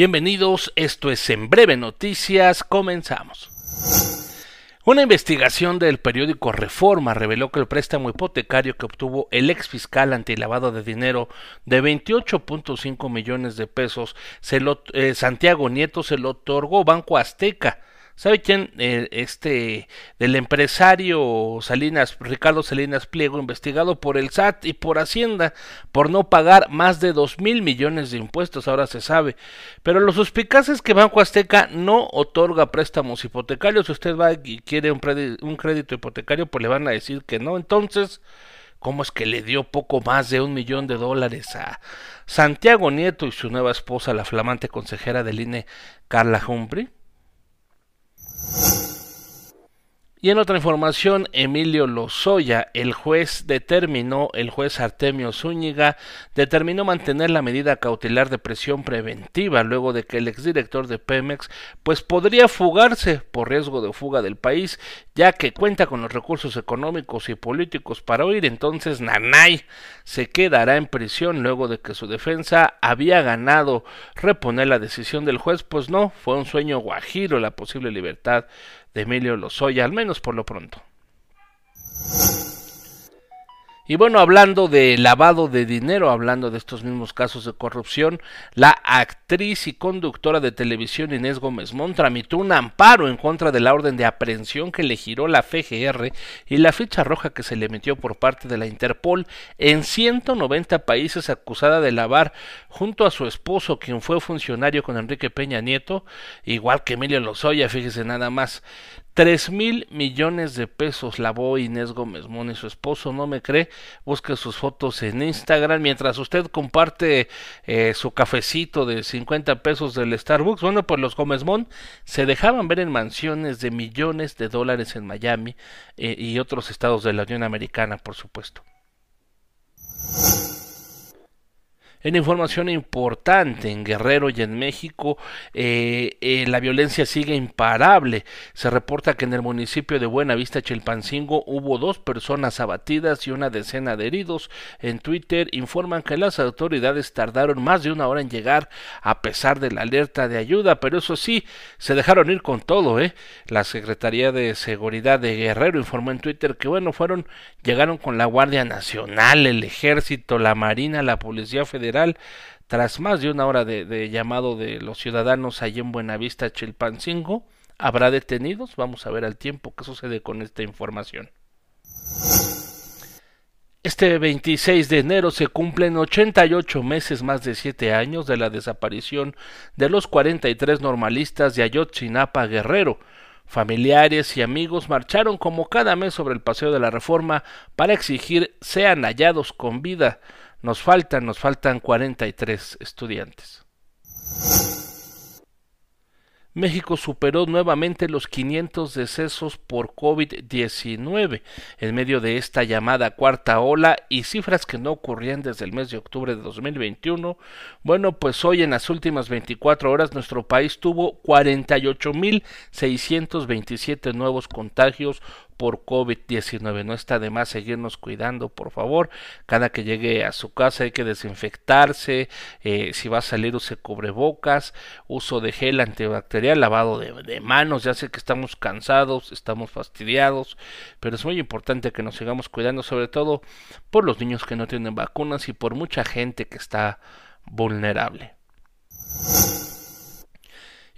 Bienvenidos, esto es En Breve Noticias, comenzamos. Una investigación del periódico Reforma reveló que el préstamo hipotecario que obtuvo el ex fiscal antilavado de dinero de 28.5 millones de pesos, se lo, eh, Santiago Nieto se lo otorgó Banco Azteca ¿Sabe quién? Eh, este, del empresario Salinas, Ricardo Salinas Pliego, investigado por el SAT y por Hacienda por no pagar más de dos mil millones de impuestos, ahora se sabe. Pero lo suspicaz es que Banco Azteca no otorga préstamos hipotecarios. Si usted va y quiere un, un crédito hipotecario, pues le van a decir que no. Entonces, ¿Cómo es que le dio poco más de un millón de dólares a Santiago Nieto y su nueva esposa, la flamante consejera del INE, Carla Humphrey? Y en otra información, Emilio Lozoya, el juez determinó, el juez Artemio Zúñiga, determinó mantener la medida cautelar de presión preventiva luego de que el exdirector de Pemex pues podría fugarse por riesgo de fuga del país, ya que cuenta con los recursos económicos y políticos para huir, entonces Nanay se quedará en prisión luego de que su defensa había ganado reponer la decisión del juez, pues no, fue un sueño guajiro la posible libertad de Emilio Lozoya, al menos por lo pronto. Y bueno, hablando de lavado de dinero, hablando de estos mismos casos de corrupción, la actriz y conductora de televisión Inés Gómez Mont tramitó un amparo en contra de la orden de aprehensión que le giró la FGR y la ficha roja que se le metió por parte de la Interpol en 190 países acusada de lavar junto a su esposo, quien fue funcionario con Enrique Peña Nieto, igual que Emilio Lozoya, fíjese nada más. Tres mil millones de pesos lavó Inés Gómez Mon y su esposo, no me cree, busque sus fotos en Instagram mientras usted comparte eh, su cafecito de 50 pesos del Starbucks. Bueno, pues los Gómez Mon se dejaban ver en mansiones de millones de dólares en Miami eh, y otros estados de la Unión Americana, por supuesto. En información importante en Guerrero y en México, eh, eh, la violencia sigue imparable. Se reporta que en el municipio de Buenavista, Chilpancingo, hubo dos personas abatidas y una decena de heridos. En Twitter informan que las autoridades tardaron más de una hora en llegar a pesar de la alerta de ayuda, pero eso sí, se dejaron ir con todo, ¿eh? La Secretaría de Seguridad de Guerrero informó en Twitter que, bueno, fueron, llegaron con la Guardia Nacional, el Ejército, la Marina, la Policía Federal, tras más de una hora de, llamado de los ciudadanos allí en Buenavista, Chilpancingo, ¿habrá detenidos? Vamos a ver al tiempo qué sucede con esta información. Este 26 de enero se cumplen 88 meses más de 7 años de la desaparición de los 43 normalistas de Ayotzinapa Guerrero. Familiares y amigos marcharon como cada mes sobre el Paseo de la Reforma para exigir sean hallados con vida. Nos faltan, nos faltan 43 estudiantes. México superó nuevamente los 500 decesos por COVID-19 en medio de esta llamada cuarta ola y cifras que no ocurrían desde el mes de octubre de 2021. Bueno, pues hoy en las últimas 24 horas nuestro país tuvo 48.627 nuevos contagios por COVID-19. No está de más seguirnos cuidando, por favor. Cada que llegue a su casa hay que desinfectarse. Eh, si va a salir, use cubrebocas, uso de gel antibacterial, lavado de, de manos. Ya sé que estamos cansados, estamos fastidiados, pero es muy importante que nos sigamos cuidando, sobre todo por los niños que no tienen vacunas y por mucha gente que está vulnerable.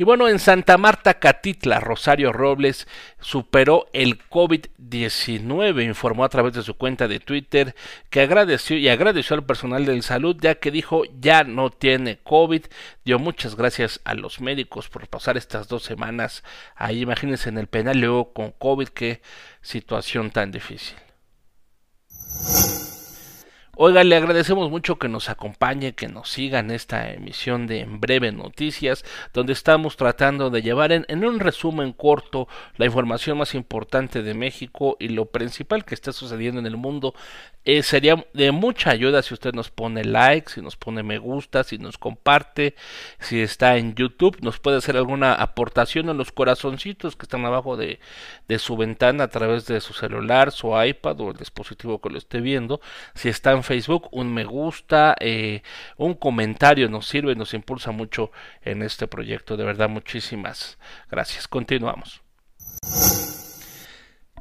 Y bueno, en Santa Marta, Catitla, Rosario Robles superó el COVID-19, informó a través de su cuenta de Twitter que agradeció y agradeció al personal de salud ya que dijo ya no tiene COVID. Dio muchas gracias a los médicos por pasar estas dos semanas ahí, imagínense en el penal luego con COVID, qué situación tan difícil. Oiga, le agradecemos mucho que nos acompañe, que nos siga en esta emisión de En Breve Noticias, donde estamos tratando de llevar en, un resumen corto la información más importante de México y lo principal que está sucediendo en el mundo. Eh, sería de mucha ayuda si usted nos pone like, si nos pone me gusta, si nos comparte, si está en YouTube, nos puede hacer alguna aportación en los corazoncitos que están abajo de, su ventana a través de su celular, su iPad o el dispositivo que lo esté viendo. Si está en Facebook, un me gusta, eh, un comentario nos sirve, nos impulsa mucho en este proyecto. De verdad, muchísimas gracias. Continuamos.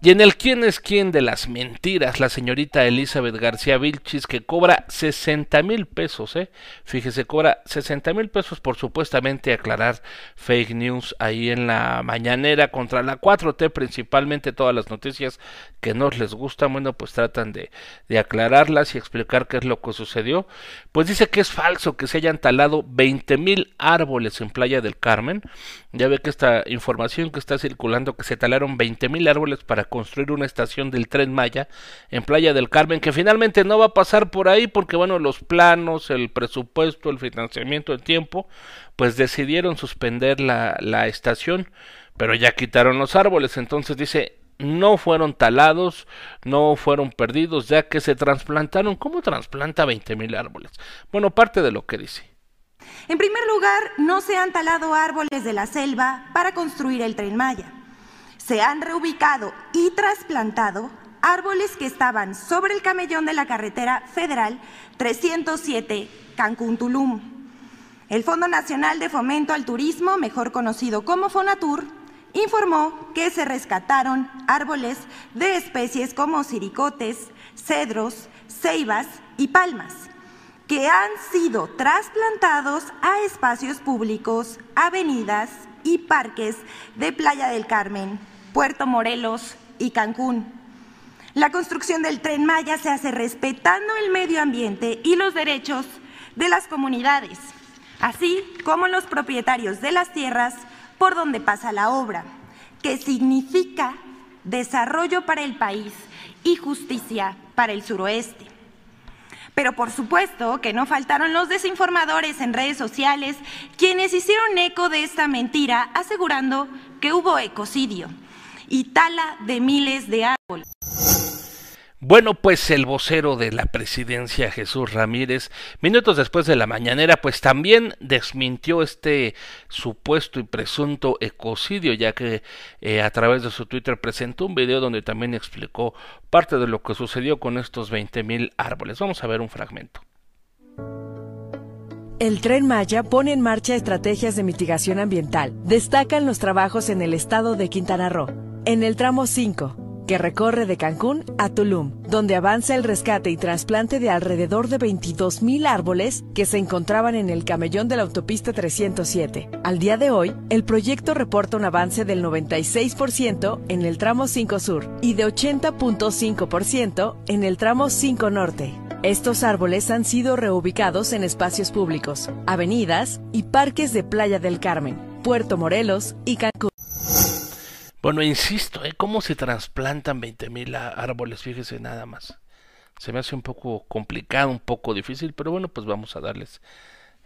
Y en el quién es quién de las mentiras, la señorita Elizabeth García Vilchis, que cobra 60 mil pesos, ¿eh? Fíjese, cobra 60 mil pesos por supuestamente aclarar fake news ahí en la mañanera contra la 4T, principalmente todas las noticias que no les gustan, bueno, pues tratan de, de aclararlas y explicar qué es lo que sucedió. Pues dice que es falso que se hayan talado 20 mil árboles en Playa del Carmen. Ya ve que esta información que está circulando, que se talaron 20 mil árboles para construir una estación del tren Maya en Playa del Carmen, que finalmente no va a pasar por ahí porque, bueno, los planos, el presupuesto, el financiamiento, el tiempo, pues decidieron suspender la, la estación, pero ya quitaron los árboles. Entonces dice, no fueron talados, no fueron perdidos, ya que se trasplantaron. ¿Cómo trasplanta 20 mil árboles? Bueno, parte de lo que dice. En primer lugar, no se han talado árboles de la selva para construir el tren Maya se han reubicado y trasplantado árboles que estaban sobre el camellón de la carretera federal 307 Cancún-Tulum. El Fondo Nacional de Fomento al Turismo, mejor conocido como Fonatur, informó que se rescataron árboles de especies como siricotes, cedros, ceibas y palmas, que han sido trasplantados a espacios públicos, avenidas y parques de Playa del Carmen, Puerto Morelos y Cancún. La construcción del tren Maya se hace respetando el medio ambiente y los derechos de las comunidades, así como los propietarios de las tierras por donde pasa la obra, que significa desarrollo para el país y justicia para el suroeste. Pero por supuesto que no faltaron los desinformadores en redes sociales quienes hicieron eco de esta mentira asegurando que hubo ecocidio y tala de miles de árboles. Bueno, pues el vocero de la presidencia, Jesús Ramírez, minutos después de la mañanera, pues también desmintió este supuesto y presunto ecocidio, ya que eh, a través de su Twitter presentó un video donde también explicó parte de lo que sucedió con estos 20 mil árboles. Vamos a ver un fragmento. El tren Maya pone en marcha estrategias de mitigación ambiental. Destacan los trabajos en el estado de Quintana Roo en el tramo 5, que recorre de Cancún a Tulum, donde avanza el rescate y trasplante de alrededor de 22.000 árboles que se encontraban en el camellón de la autopista 307. Al día de hoy, el proyecto reporta un avance del 96% en el tramo 5 Sur y de 80.5% en el tramo 5 Norte. Estos árboles han sido reubicados en espacios públicos, avenidas y parques de Playa del Carmen, Puerto Morelos y Cancún. Bueno, insisto, ¿eh? ¿Cómo se trasplantan 20.000 árboles? Fíjese nada más. Se me hace un poco complicado, un poco difícil, pero bueno, pues vamos a darles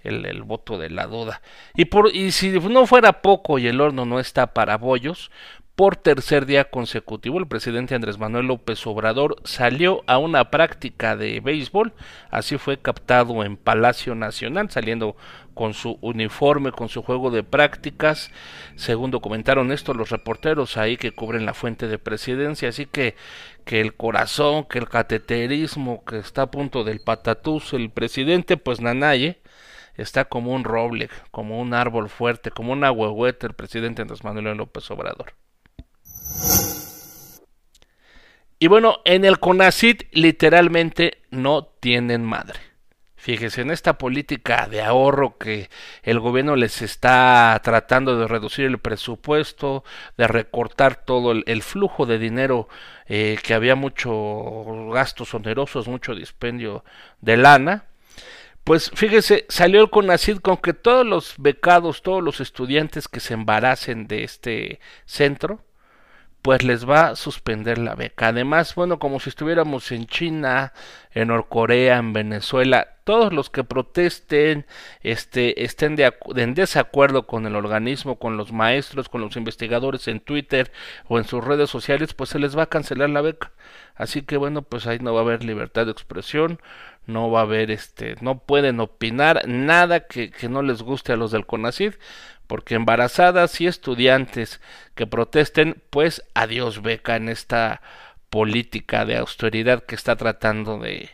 el, el, voto de la duda. Y, por, y si no fuera poco y el horno no está para bollos, por tercer día consecutivo, el presidente Andrés Manuel López Obrador salió a una práctica de béisbol, así fue captado en Palacio Nacional, saliendo con su uniforme, con su juego de prácticas, según documentaron esto los reporteros ahí que cubren la fuente de presidencia, así que que el corazón, que el cateterismo, que está a punto del patatús, el presidente, pues Nanaye, está como un roble, como un árbol fuerte, como una huehueta el presidente Andrés Manuel López Obrador. Y bueno, en el CONACIT literalmente no tienen madre. Fíjese, en esta política de ahorro que el gobierno les está tratando de reducir el presupuesto, de recortar todo el, flujo de dinero, eh, que había muchos gastos onerosos, mucho dispendio de lana, pues fíjese, salió el CONACID con que todos los becados, todos los estudiantes que se embaracen de este centro, pues les va a suspender la beca. Además, bueno, como si estuviéramos en China, en Norcorea, en Venezuela, todos los que protesten, este, estén de en desacuerdo con el organismo, con los maestros, con los investigadores en Twitter o en sus redes sociales, pues se les va a cancelar la beca. Así que bueno, pues ahí no va a haber libertad de expresión, no va a haber este, no pueden opinar nada que, que no les guste a los del CONACID porque embarazadas y estudiantes que protesten, pues adiós beca en esta política de austeridad que está tratando de,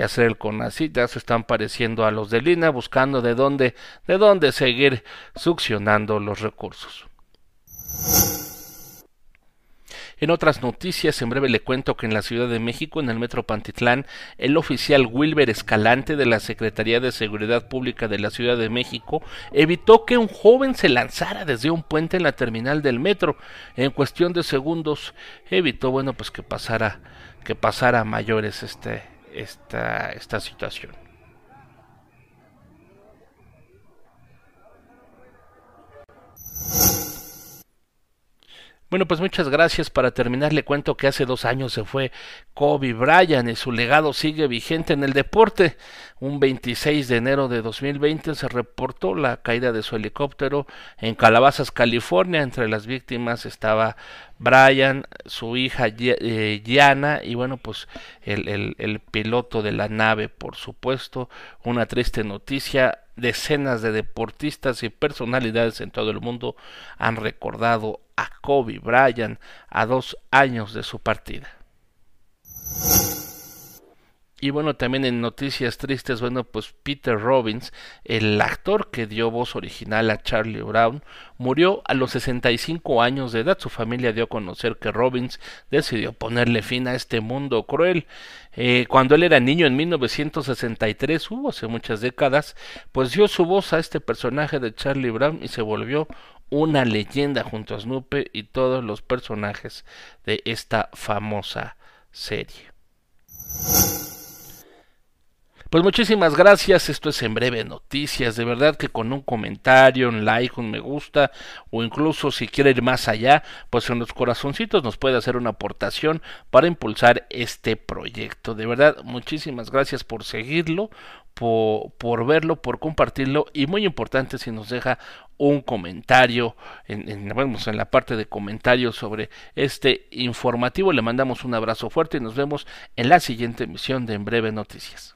hacer el CONACYT, ya se están pareciendo a los de Lina, buscando de dónde, de dónde seguir succionando los recursos. En otras noticias, en breve le cuento que en la Ciudad de México, en el Metro Pantitlán, el oficial Wilber Escalante de la Secretaría de Seguridad Pública de la Ciudad de México evitó que un joven se lanzara desde un puente en la terminal del metro. En cuestión de segundos, evitó, bueno, pues que pasara, que pasara a mayores este, esta, esta situación. Bueno, pues muchas gracias. Para terminar, le cuento que hace dos años se fue Kobe Bryant y su legado sigue vigente en el deporte. Un 26 de enero de 2020 se reportó la caída de su helicóptero en Calabazas, California. Entre las víctimas estaba Brian, su hija eh, Gianna y bueno, pues el piloto de la nave, por supuesto. Una triste noticia decenas de deportistas y personalidades en todo el mundo han recordado a Kobe Bryant a dos años de su partida. Y bueno, también en noticias tristes, bueno, pues Peter Robbins, el actor que dio voz original a Charlie Brown, murió a los 65 años de edad. Su familia dio a conocer que Robbins decidió ponerle fin a este mundo cruel. Eh, cuando él era niño en 1963, hubo hace muchas décadas, pues dio su voz a este personaje de Charlie Brown y se volvió una leyenda junto a Snoopy y todos los personajes de esta famosa serie. Pues muchísimas gracias, esto es en breve noticias, de verdad que con un comentario, un like, un me gusta o incluso si quiere ir más allá, pues en los corazoncitos nos puede hacer una aportación para impulsar este proyecto. De verdad, muchísimas gracias por seguirlo, por, verlo, por compartirlo y muy importante si nos deja un comentario en, en, en, la parte de comentarios sobre este informativo. Le mandamos un abrazo fuerte y nos vemos en la siguiente emisión de En Breve Noticias.